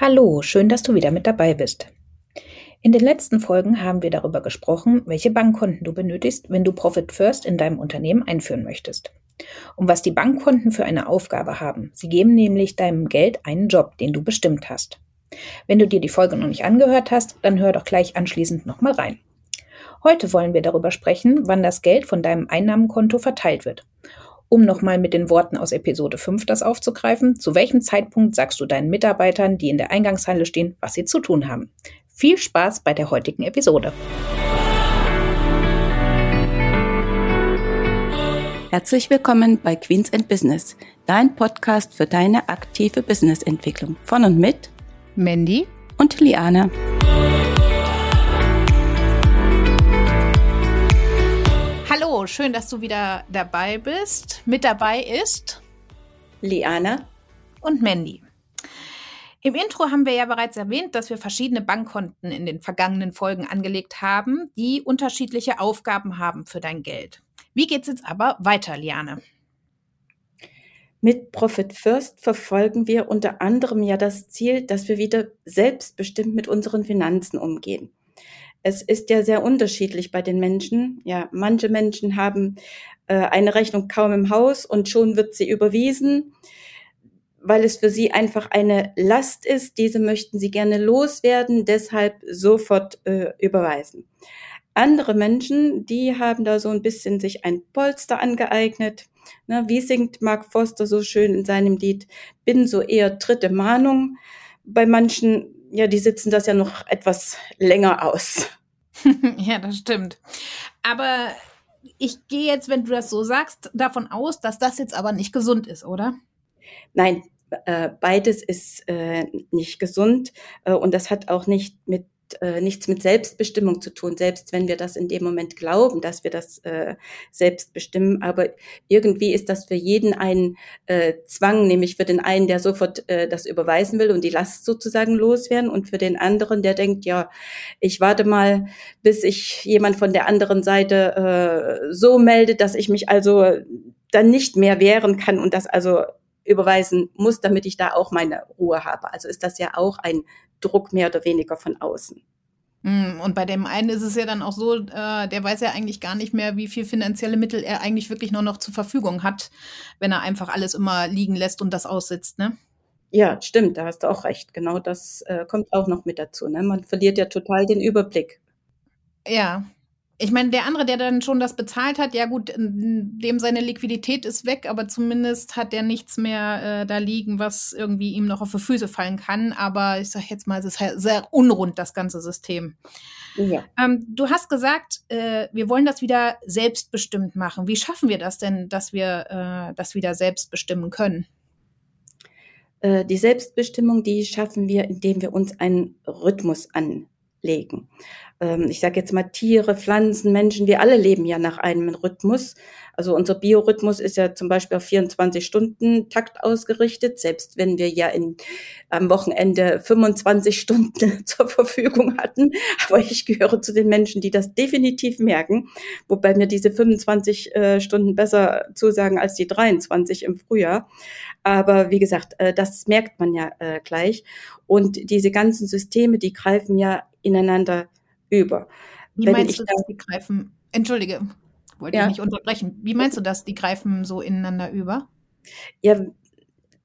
Hallo, schön, dass du wieder mit dabei bist. In den letzten Folgen haben wir darüber gesprochen, welche Bankkonten du benötigst, wenn du Profit First in deinem Unternehmen einführen möchtest. Und was die Bankkonten für eine Aufgabe haben. Sie geben nämlich deinem Geld einen Job, den du bestimmt hast. Wenn du dir die Folge noch nicht angehört hast, dann hör doch gleich anschließend nochmal rein. Heute wollen wir darüber sprechen, wann das Geld von deinem Einnahmenkonto verteilt wird um nochmal mit den Worten aus Episode 5 das aufzugreifen, zu welchem Zeitpunkt sagst du deinen Mitarbeitern, die in der Eingangshalle stehen, was sie zu tun haben? Viel Spaß bei der heutigen Episode. Herzlich willkommen bei Queens and Business, dein Podcast für deine aktive Businessentwicklung. Von und mit Mandy und Schön, dass du wieder dabei bist. Mit dabei ist Liana und Mandy. Im Intro haben wir ja bereits erwähnt, dass wir verschiedene Bankkonten in den vergangenen Folgen angelegt haben, die unterschiedliche Aufgaben haben für dein Geld. Wie geht es jetzt aber weiter, Liane? Mit Profit First verfolgen wir unter anderem ja das Ziel, dass wir wieder selbstbestimmt mit unseren Finanzen umgehen es ist ja sehr unterschiedlich bei den Menschen. Ja, manche Menschen haben äh, eine Rechnung kaum im Haus und schon wird sie überwiesen, weil es für sie einfach eine Last ist. Diese möchten sie gerne loswerden, deshalb sofort äh, überweisen. Andere Menschen, die haben da so ein bisschen sich ein Polster angeeignet. Na, wie singt Mark Foster so schön in seinem Lied? Bin so eher dritte Mahnung. Bei manchen ja, die sitzen das ja noch etwas länger aus. ja, das stimmt. Aber ich gehe jetzt, wenn du das so sagst, davon aus, dass das jetzt aber nicht gesund ist, oder? Nein, äh, beides ist äh, nicht gesund äh, und das hat auch nicht mit äh, nichts mit Selbstbestimmung zu tun, selbst wenn wir das in dem Moment glauben, dass wir das äh, selbst bestimmen. Aber irgendwie ist das für jeden ein äh, Zwang, nämlich für den einen, der sofort äh, das überweisen will und die Last sozusagen loswerden und für den anderen, der denkt, ja, ich warte mal, bis ich jemand von der anderen Seite äh, so meldet, dass ich mich also dann nicht mehr wehren kann und das also überweisen muss, damit ich da auch meine Ruhe habe. Also ist das ja auch ein Druck mehr oder weniger von außen. Hm, und bei dem einen ist es ja dann auch so, äh, der weiß ja eigentlich gar nicht mehr, wie viel finanzielle Mittel er eigentlich wirklich nur noch zur Verfügung hat, wenn er einfach alles immer liegen lässt und das aussitzt, ne? Ja, stimmt, da hast du auch recht. Genau das äh, kommt auch noch mit dazu. Ne? Man verliert ja total den Überblick. Ja, ich meine, der andere, der dann schon das bezahlt hat, ja gut, dem seine Liquidität ist weg, aber zumindest hat der nichts mehr äh, da liegen, was irgendwie ihm noch auf die Füße fallen kann. Aber ich sage jetzt mal, es ist halt sehr unrund, das ganze System. Ja. Ähm, du hast gesagt, äh, wir wollen das wieder selbstbestimmt machen. Wie schaffen wir das denn, dass wir äh, das wieder selbst bestimmen können? Äh, die Selbstbestimmung, die schaffen wir, indem wir uns einen Rhythmus anlegen ähm, ich sage jetzt mal Tiere, Pflanzen, Menschen, wir alle leben ja nach einem Rhythmus. Also unser Biorhythmus ist ja zum Beispiel auf 24 Stunden Takt ausgerichtet, selbst wenn wir ja in, am Wochenende 25 Stunden zur Verfügung hatten. Aber ich gehöre zu den Menschen, die das definitiv merken, wobei mir diese 25 äh, Stunden besser zusagen als die 23 im Frühjahr. Aber wie gesagt, äh, das merkt man ja äh, gleich. Und diese ganzen Systeme, die greifen ja ineinander über. Wie Wenn meinst du das, die greifen, entschuldige, wollte ja. ich nicht unterbrechen. Wie meinst du das, die greifen so ineinander über? Ja,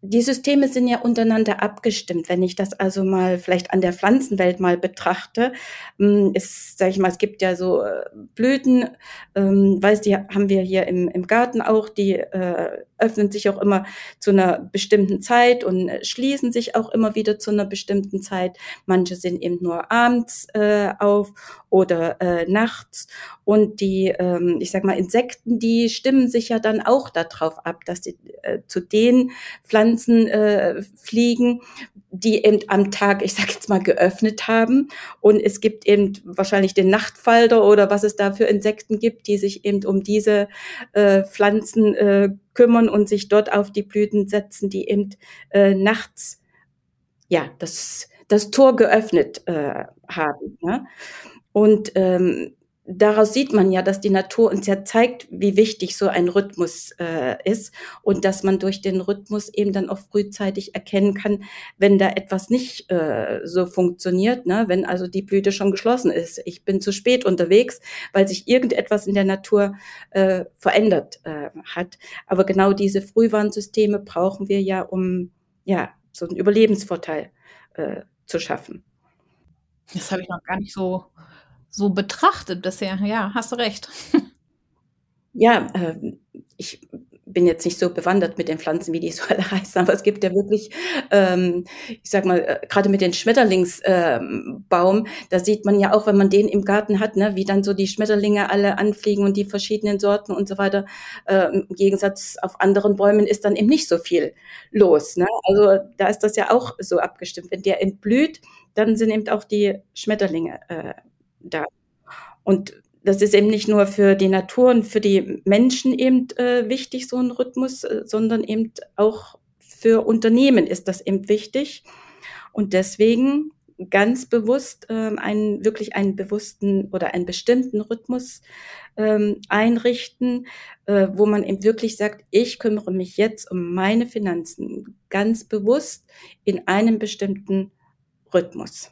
die Systeme sind ja untereinander abgestimmt. Wenn ich das also mal vielleicht an der Pflanzenwelt mal betrachte, ist, sag ich mal, es gibt ja so äh, Blüten, ähm, weiß die haben wir hier im, im Garten auch, die äh, öffnen sich auch immer zu einer bestimmten Zeit und schließen sich auch immer wieder zu einer bestimmten Zeit. Manche sind eben nur abends äh, auf oder äh, nachts. Und die, ähm, ich sag mal, Insekten, die stimmen sich ja dann auch darauf ab, dass sie äh, zu den Pflanzen äh, fliegen, die eben am Tag, ich sag jetzt mal, geöffnet haben. Und es gibt eben wahrscheinlich den Nachtfalter oder was es da für Insekten gibt, die sich eben um diese äh, Pflanzen äh, kümmern und sich dort auf die Blüten setzen, die eben äh, nachts ja das das Tor geöffnet äh, haben. Ja? Und ähm, daraus sieht man ja, dass die Natur uns ja zeigt, wie wichtig so ein Rhythmus äh, ist und dass man durch den Rhythmus eben dann auch frühzeitig erkennen kann, wenn da etwas nicht äh, so funktioniert, ne? wenn also die Blüte schon geschlossen ist. Ich bin zu spät unterwegs, weil sich irgendetwas in der Natur äh, verändert äh, hat. Aber genau diese Frühwarnsysteme brauchen wir ja, um ja so einen Überlebensvorteil äh, zu schaffen. Das habe ich noch gar nicht so so betrachtet bisher. Ja, hast du recht. Ja, äh, ich bin jetzt nicht so bewandert mit den Pflanzen, wie die so alle heißen, aber es gibt ja wirklich, ähm, ich sag mal, äh, gerade mit den Schmetterlingsbaum, ähm, da sieht man ja auch, wenn man den im Garten hat, ne, wie dann so die Schmetterlinge alle anfliegen und die verschiedenen Sorten und so weiter. Äh, Im Gegensatz auf anderen Bäumen ist dann eben nicht so viel los. Ne? Also da ist das ja auch so abgestimmt. Wenn der entblüht, dann sind eben auch die Schmetterlinge äh, da. Und das ist eben nicht nur für die Natur und für die Menschen eben äh, wichtig, so ein Rhythmus, äh, sondern eben auch für Unternehmen ist das eben wichtig. Und deswegen ganz bewusst ähm, einen wirklich einen bewussten oder einen bestimmten Rhythmus ähm, einrichten, äh, wo man eben wirklich sagt, ich kümmere mich jetzt um meine Finanzen ganz bewusst in einem bestimmten Rhythmus.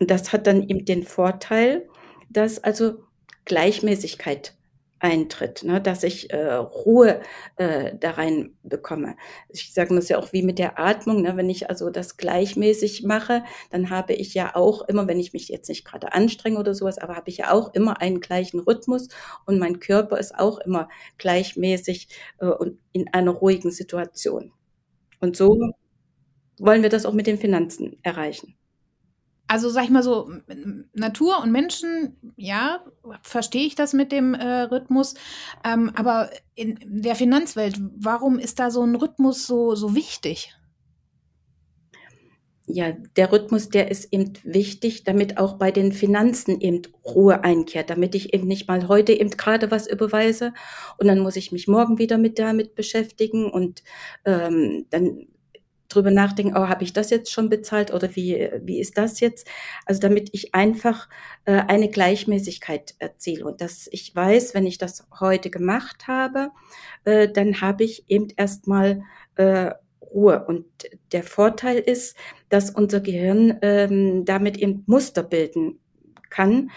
Und das hat dann eben den Vorteil, dass also Gleichmäßigkeit eintritt, ne, dass ich äh, Ruhe äh, da rein bekomme. Ich sage das ja auch wie mit der Atmung, ne, wenn ich also das gleichmäßig mache, dann habe ich ja auch immer, wenn ich mich jetzt nicht gerade anstrenge oder sowas, aber habe ich ja auch immer einen gleichen Rhythmus und mein Körper ist auch immer gleichmäßig äh, und in einer ruhigen Situation. Und so wollen wir das auch mit den Finanzen erreichen also sag ich mal so, Natur und Menschen, ja, verstehe ich das mit dem äh, Rhythmus. Ähm, aber in der Finanzwelt, warum ist da so ein Rhythmus so, so wichtig? Ja, der Rhythmus, der ist eben wichtig, damit auch bei den Finanzen eben Ruhe einkehrt, damit ich eben nicht mal heute eben gerade was überweise und dann muss ich mich morgen wieder mit damit beschäftigen und ähm, dann drüber nachdenken, oh, habe ich das jetzt schon bezahlt oder wie, wie ist das jetzt? Also damit ich einfach äh, eine Gleichmäßigkeit erziele und dass ich weiß, wenn ich das heute gemacht habe, äh, dann habe ich eben erstmal äh, Ruhe. Und der Vorteil ist, dass unser Gehirn ähm, damit eben Muster bilden kann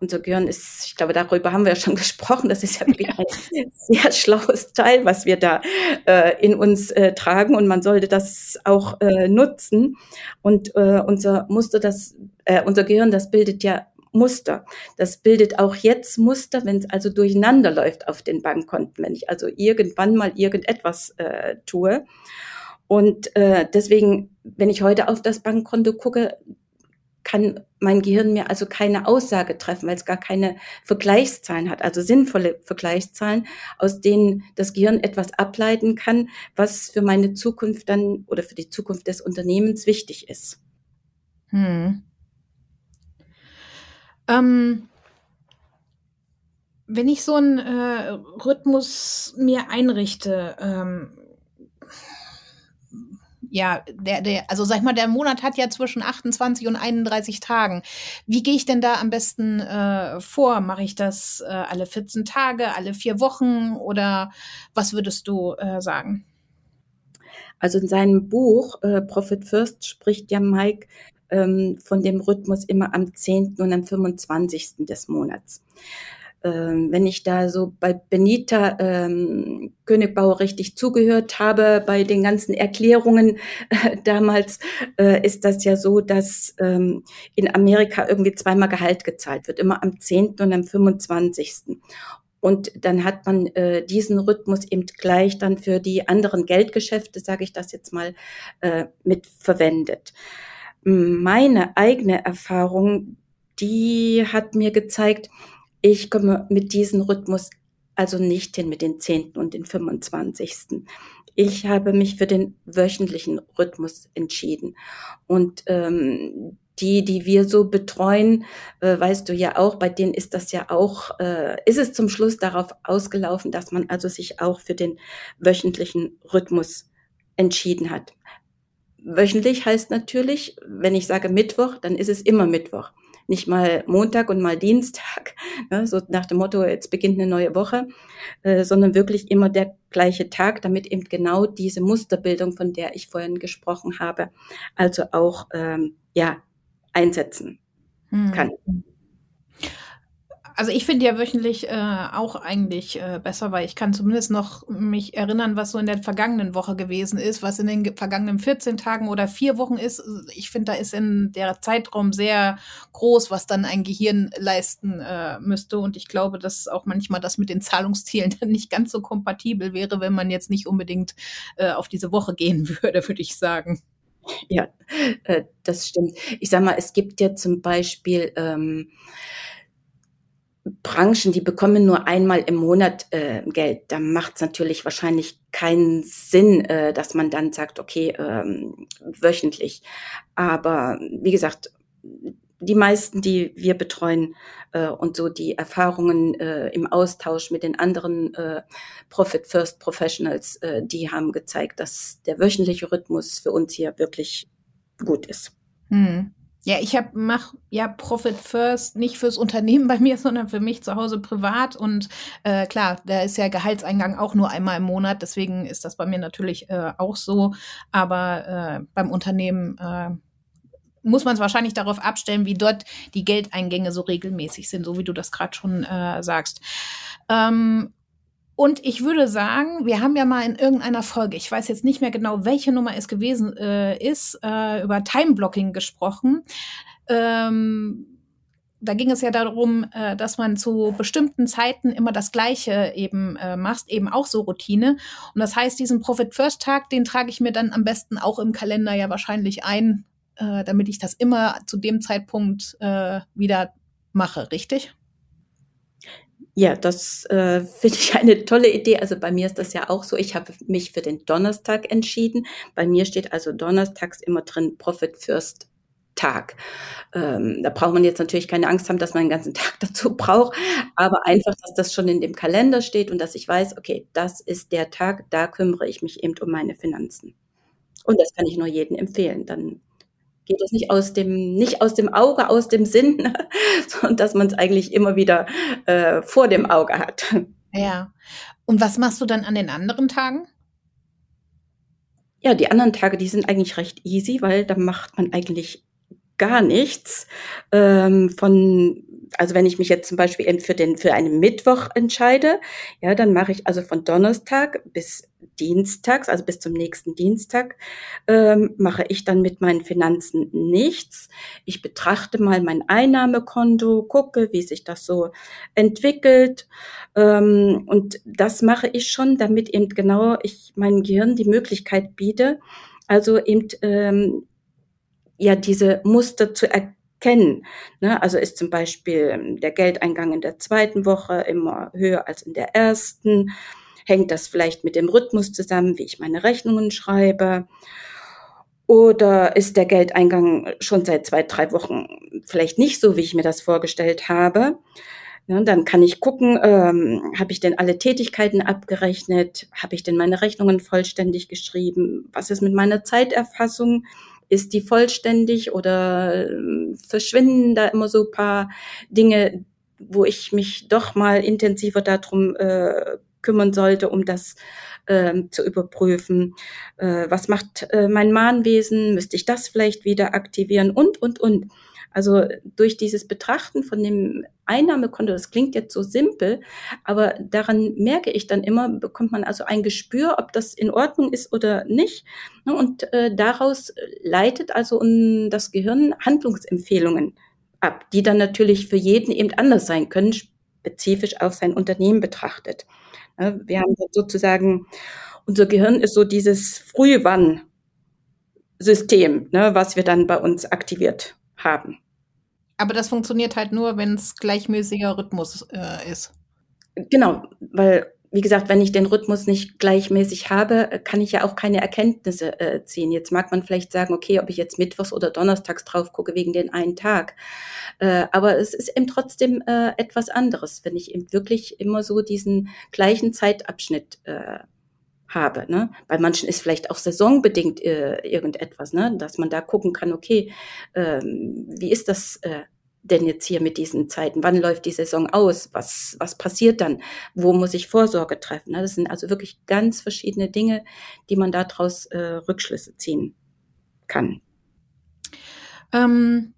unser Gehirn ist, ich glaube, darüber haben wir ja schon gesprochen, das ist ja wirklich ein sehr schlaues Teil, was wir da äh, in uns äh, tragen und man sollte das auch äh, nutzen. Und äh, unser Muster, das, äh, unser Gehirn, das bildet ja Muster. Das bildet auch jetzt Muster, wenn es also durcheinander läuft auf den Bankkonten, wenn ich also irgendwann mal irgendetwas äh, tue. Und äh, deswegen, wenn ich heute auf das Bankkonto gucke, kann mein Gehirn mir also keine Aussage treffen, weil es gar keine Vergleichszahlen hat, also sinnvolle Vergleichszahlen, aus denen das Gehirn etwas ableiten kann, was für meine Zukunft dann oder für die Zukunft des Unternehmens wichtig ist. Hm. Ähm, wenn ich so einen äh, Rhythmus mir einrichte, ähm, ja, der, der, also sag ich mal, der Monat hat ja zwischen 28 und 31 Tagen. Wie gehe ich denn da am besten äh, vor? Mache ich das äh, alle 14 Tage, alle vier Wochen oder was würdest du äh, sagen? Also in seinem Buch äh, Profit First spricht ja Mike ähm, von dem Rhythmus immer am 10. und am 25. des Monats ähm, wenn ich da so bei Benita ähm, Königbauer richtig zugehört habe, bei den ganzen Erklärungen äh, damals, äh, ist das ja so, dass ähm, in Amerika irgendwie zweimal Gehalt gezahlt wird, immer am 10. und am 25. Und dann hat man äh, diesen Rhythmus eben gleich dann für die anderen Geldgeschäfte, sage ich das jetzt mal, äh, mit verwendet. Meine eigene Erfahrung, die hat mir gezeigt, ich komme mit diesem Rhythmus also nicht hin mit den 10. und den 25. Ich habe mich für den wöchentlichen Rhythmus entschieden. Und ähm, die, die wir so betreuen, äh, weißt du ja auch, bei denen ist das ja auch, äh, ist es zum Schluss darauf ausgelaufen, dass man also sich auch für den wöchentlichen Rhythmus entschieden hat. Wöchentlich heißt natürlich, wenn ich sage Mittwoch, dann ist es immer Mittwoch. Nicht mal Montag und mal Dienstag, ne, so nach dem Motto, jetzt beginnt eine neue Woche, äh, sondern wirklich immer der gleiche Tag, damit eben genau diese Musterbildung, von der ich vorhin gesprochen habe, also auch ähm, ja einsetzen hm. kann. Also ich finde ja wöchentlich äh, auch eigentlich äh, besser, weil ich kann zumindest noch mich erinnern, was so in der vergangenen Woche gewesen ist, was in den vergangenen 14 Tagen oder vier Wochen ist. Ich finde, da ist in der Zeitraum sehr groß, was dann ein Gehirn leisten äh, müsste. Und ich glaube, dass auch manchmal das mit den Zahlungszielen dann nicht ganz so kompatibel wäre, wenn man jetzt nicht unbedingt äh, auf diese Woche gehen würde, würde ich sagen. Ja, äh, das stimmt. Ich sag mal, es gibt ja zum Beispiel ähm, Branchen, die bekommen nur einmal im Monat äh, Geld. Da macht es natürlich wahrscheinlich keinen Sinn, äh, dass man dann sagt, okay, ähm, wöchentlich. Aber wie gesagt, die meisten, die wir betreuen äh, und so die Erfahrungen äh, im Austausch mit den anderen äh, Profit First Professionals, äh, die haben gezeigt, dass der wöchentliche Rhythmus für uns hier wirklich gut ist. Hm. Ja, ich hab, mach ja Profit First nicht fürs Unternehmen bei mir, sondern für mich zu Hause privat. Und äh, klar, da ist ja Gehaltseingang auch nur einmal im Monat. Deswegen ist das bei mir natürlich äh, auch so. Aber äh, beim Unternehmen äh, muss man es wahrscheinlich darauf abstellen, wie dort die Geldeingänge so regelmäßig sind, so wie du das gerade schon äh, sagst. Ähm, und ich würde sagen, wir haben ja mal in irgendeiner Folge, ich weiß jetzt nicht mehr genau, welche Nummer es gewesen äh, ist, äh, über Time-Blocking gesprochen. Ähm, da ging es ja darum, äh, dass man zu bestimmten Zeiten immer das Gleiche eben äh, macht, eben auch so Routine. Und das heißt, diesen Profit First Tag, den trage ich mir dann am besten auch im Kalender ja wahrscheinlich ein, äh, damit ich das immer zu dem Zeitpunkt äh, wieder mache, richtig? Ja, das äh, finde ich eine tolle Idee. Also bei mir ist das ja auch so. Ich habe mich für den Donnerstag entschieden. Bei mir steht also donnerstags immer drin Profit First Tag. Ähm, da braucht man jetzt natürlich keine Angst haben, dass man den ganzen Tag dazu braucht, aber einfach, dass das schon in dem Kalender steht und dass ich weiß, okay, das ist der Tag, da kümmere ich mich eben um meine Finanzen. Und das kann ich nur jedem empfehlen. Dann geht es nicht aus dem, nicht aus dem Auge, aus dem Sinn, sondern dass man es eigentlich immer wieder äh, vor dem Auge hat. Ja. Und was machst du dann an den anderen Tagen? Ja, die anderen Tage, die sind eigentlich recht easy, weil da macht man eigentlich gar nichts. Ähm, von also wenn ich mich jetzt zum Beispiel für den für einen Mittwoch entscheide, ja, dann mache ich also von Donnerstag bis Dienstags, also bis zum nächsten Dienstag, ähm, mache ich dann mit meinen Finanzen nichts. Ich betrachte mal mein Einnahmekonto, gucke, wie sich das so entwickelt. Ähm, und das mache ich schon, damit eben genau ich meinem Gehirn die Möglichkeit biete, also eben ähm, ja diese Muster zu erkennen kennen. Ne? Also ist zum Beispiel ähm, der Geldeingang in der zweiten Woche immer höher als in der ersten. Hängt das vielleicht mit dem Rhythmus zusammen, wie ich meine Rechnungen schreibe? Oder ist der Geldeingang schon seit zwei, drei Wochen vielleicht nicht so, wie ich mir das vorgestellt habe? Ja, dann kann ich gucken, ähm, habe ich denn alle Tätigkeiten abgerechnet? Habe ich denn meine Rechnungen vollständig geschrieben? Was ist mit meiner Zeiterfassung? Ist die vollständig oder ähm, verschwinden da immer so paar Dinge, wo ich mich doch mal intensiver darum äh, kümmern sollte, um das äh, zu überprüfen. Äh, was macht äh, mein Mahnwesen? Müsste ich das vielleicht wieder aktivieren? Und, und, und. Also durch dieses Betrachten von dem Einnahmekonto, das klingt jetzt so simpel, aber daran merke ich dann immer, bekommt man also ein Gespür, ob das in Ordnung ist oder nicht. Ne, und äh, daraus leitet also das Gehirn Handlungsempfehlungen ab, die dann natürlich für jeden eben anders sein können, spezifisch auf sein Unternehmen betrachtet. Ne, wir haben sozusagen, unser Gehirn ist so dieses Frühwann-System, ne, was wir dann bei uns aktiviert haben. Aber das funktioniert halt nur, wenn es gleichmäßiger Rhythmus äh, ist. Genau, weil, wie gesagt, wenn ich den Rhythmus nicht gleichmäßig habe, kann ich ja auch keine Erkenntnisse äh, ziehen. Jetzt mag man vielleicht sagen, okay, ob ich jetzt Mittwochs oder Donnerstags drauf gucke wegen den einen Tag. Äh, aber es ist eben trotzdem äh, etwas anderes, wenn ich eben wirklich immer so diesen gleichen Zeitabschnitt äh, habe. Ne? Bei manchen ist vielleicht auch saisonbedingt äh, irgendetwas, ne? dass man da gucken kann, okay, ähm, wie ist das äh, denn jetzt hier mit diesen Zeiten? Wann läuft die Saison aus? Was, was passiert dann? Wo muss ich Vorsorge treffen? Das sind also wirklich ganz verschiedene Dinge, die man daraus äh, Rückschlüsse ziehen kann. Ähm,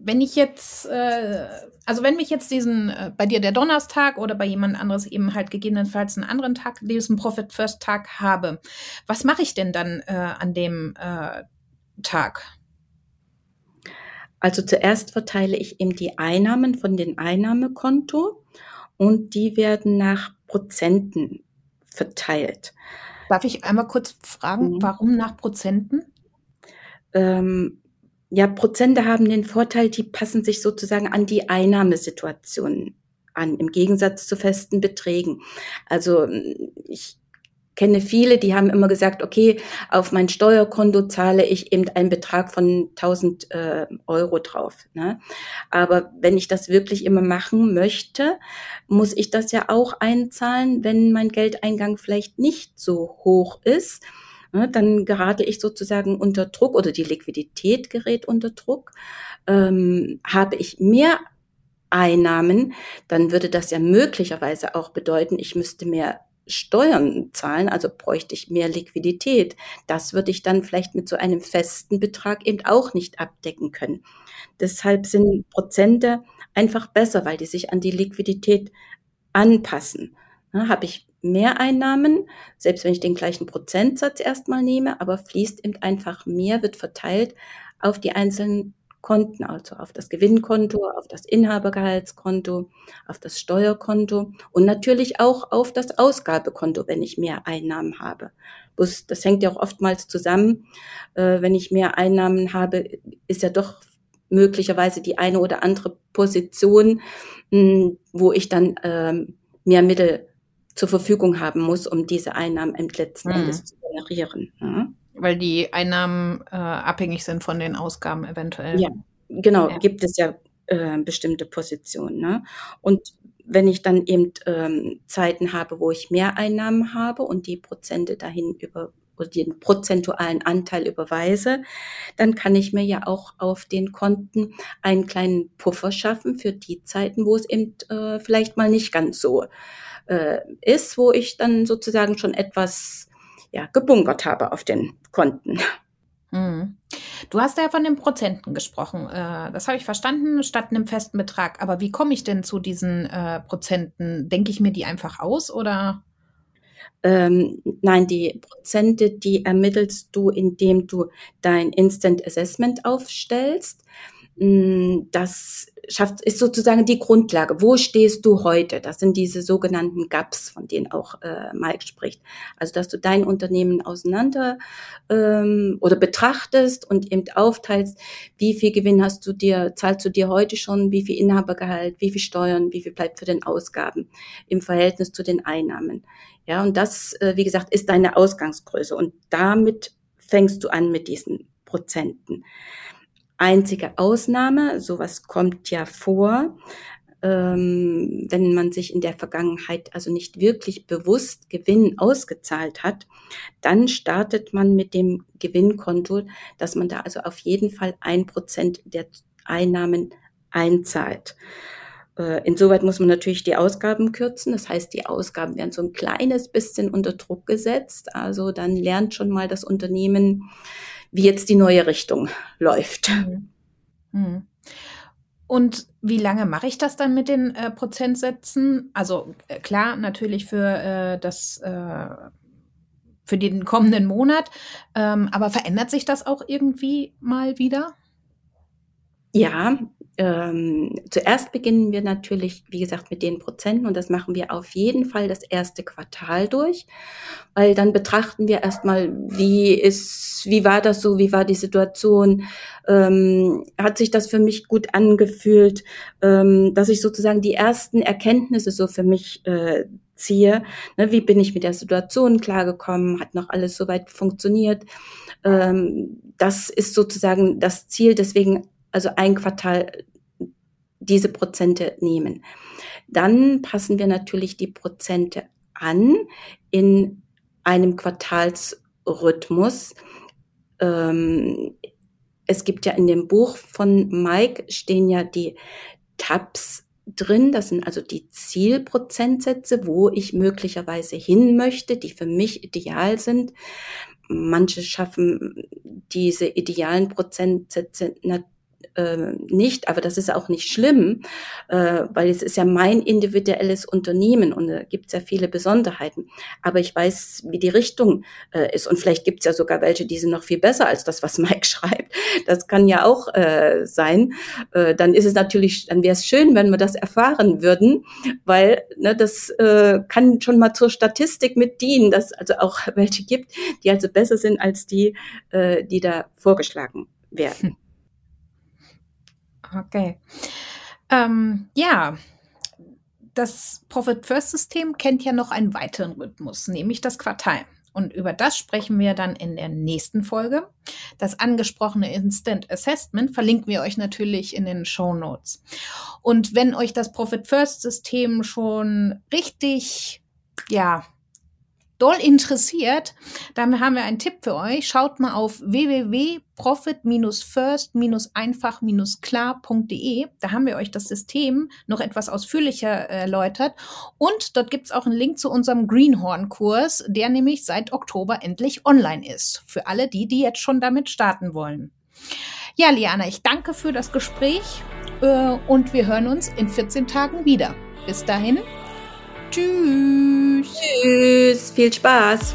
wenn ich jetzt, äh, also wenn mich jetzt diesen, äh, bei dir der Donnerstag oder bei jemand anderes eben halt gegebenenfalls einen anderen Tag, diesen Profit First Tag habe, was mache ich denn dann äh, an dem äh, Tag? Also zuerst verteile ich eben die Einnahmen von den Einnahmekonto und die werden nach Prozenten verteilt. Darf ich einmal kurz fragen, mhm. warum nach Prozenten? Ähm, ja, Prozente haben den Vorteil, die passen sich sozusagen an die Einnahmesituation an, im Gegensatz zu festen Beträgen. Also ich kenne viele, die haben immer gesagt, okay, auf mein Steuerkonto zahle ich eben einen Betrag von 1000 äh, Euro drauf. Ne? Aber wenn ich das wirklich immer machen möchte, muss ich das ja auch einzahlen, wenn mein Geldeingang vielleicht nicht so hoch ist dann gerate ich sozusagen unter Druck oder die Liquidität gerät unter Druck. Ähm, habe ich mehr Einnahmen, dann würde das ja möglicherweise auch bedeuten, ich müsste mehr Steuern zahlen, also bräuchte ich mehr Liquidität. Das würde ich dann vielleicht mit so einem festen Betrag eben auch nicht abdecken können. Deshalb sind Prozente einfach besser, weil die sich an die Liquidität anpassen. Ja, Habe ich Mehreinnahmen, selbst wenn ich den gleichen Prozentsatz erstmal nehme, aber fließt eben einfach mehr, wird verteilt auf die einzelnen Konten, also auf das Gewinnkonto, auf das Inhabergehaltskonto, auf das Steuerkonto und natürlich auch auf das Ausgabekonto, wenn ich mehr Einnahmen habe. Das, hängt ja auch oftmals zusammen. Äh, wenn ich mehr Einnahmen habe, ist ja doch möglicherweise die eine oder andere Position, mh, wo ich dann ähm, mehr Mittel zur Verfügung haben muss, um diese Einnahmen im letzten mhm. Endes zu generieren. Ja. Weil die Einnahmen äh, abhängig sind von den Ausgaben eventuell. Ja, genau, ja. gibt es ja äh, bestimmte Positionen. Ne? Und wenn ich dann eben ähm, Zeiten habe, wo ich mehr Einnahmen habe und die Prozente dahin über oder den prozentualen Anteil überweise, dann kann ich mir ja auch auf den Konten einen kleinen Puffer schaffen für die Zeiten, wo es eben äh, vielleicht mal nicht ganz so äh, ist, wo ich dann sozusagen schon etwas ja, gebunkert habe auf den Konten. Mhm. Du hast ja von den Prozenten gesprochen. Äh, das habe ich verstanden, statt einem festen Betrag. Aber wie komme ich denn zu diesen äh, Prozenten? Denke ich mir die einfach aus oder? Ähm, nein, die Prozente, die ermittelst du, indem du dein Instant Assessment aufstellst. Mm, das schafft, ist sozusagen die Grundlage. Wo stehst du heute? Das sind diese sogenannten GAPs, von denen auch äh, Mike spricht. Also, dass du dein Unternehmen auseinander ähm, oder betrachtest und eben aufteilst, wie viel Gewinn hast du dir, zahlst du dir heute schon, wie viel Inhabergehalt, wie viel Steuern, wie viel bleibt für den Ausgaben im Verhältnis zu den Einnahmen. Ja, und das, äh, wie gesagt, ist deine Ausgangsgröße. Und damit fängst du an mit diesen Prozenten einzige Ausnahme, sowas kommt ja vor, ähm, wenn man sich in der Vergangenheit also nicht wirklich bewusst Gewinn ausgezahlt hat, dann startet man mit dem Gewinnkonto, dass man da also auf jeden Fall ein Prozent der Einnahmen einzahlt. Äh, insoweit muss man natürlich die Ausgaben kürzen. Das heißt, die Ausgaben werden so ein kleines bisschen unter Druck gesetzt. Also dann lernt schon mal das Unternehmen, wie jetzt die neue Richtung läuft. Mhm. Mhm. Und wie lange mache ich das dann mit den äh, Prozentsätzen? Also äh, klar, natürlich für äh, das äh, für den kommenden Monat, ähm, aber verändert sich das auch irgendwie mal wieder? Ja, ähm, zuerst beginnen wir natürlich, wie gesagt, mit den Prozenten und das machen wir auf jeden Fall das erste Quartal durch, weil dann betrachten wir erstmal, wie ist, wie war das so, wie war die Situation, ähm, hat sich das für mich gut angefühlt, ähm, dass ich sozusagen die ersten Erkenntnisse so für mich äh, ziehe. Ne, wie bin ich mit der Situation klargekommen? Hat noch alles soweit funktioniert? Ähm, das ist sozusagen das Ziel. Deswegen also ein Quartal diese Prozente nehmen. Dann passen wir natürlich die Prozente an in einem Quartalsrhythmus. Ähm, es gibt ja in dem Buch von Mike stehen ja die Tabs drin. Das sind also die Zielprozentsätze, wo ich möglicherweise hin möchte, die für mich ideal sind. Manche schaffen diese idealen Prozentsätze äh, nicht, aber das ist auch nicht schlimm, äh, weil es ist ja mein individuelles Unternehmen und da gibt es ja viele Besonderheiten. Aber ich weiß, wie die Richtung äh, ist und vielleicht gibt es ja sogar welche, die sind noch viel besser als das, was Mike schreibt. Das kann ja auch äh, sein. Äh, dann ist es natürlich, dann wäre es schön, wenn wir das erfahren würden, weil ne, das äh, kann schon mal zur Statistik mit dienen, dass also auch welche gibt, die also besser sind als die, äh, die da vorgeschlagen werden. Okay. Ähm, ja, das Profit First System kennt ja noch einen weiteren Rhythmus, nämlich das Quartal. Und über das sprechen wir dann in der nächsten Folge. Das angesprochene Instant Assessment verlinken wir euch natürlich in den Show Notes. Und wenn euch das Profit First System schon richtig, ja, doll interessiert, dann haben wir einen Tipp für euch. Schaut mal auf www.profit-first-einfach-klar.de. Da haben wir euch das System noch etwas ausführlicher erläutert. Und dort gibt es auch einen Link zu unserem Greenhorn-Kurs, der nämlich seit Oktober endlich online ist. Für alle die, die jetzt schon damit starten wollen. Ja, Liana, ich danke für das Gespräch äh, und wir hören uns in 14 Tagen wieder. Bis dahin, Tschüss. Viel Spaß.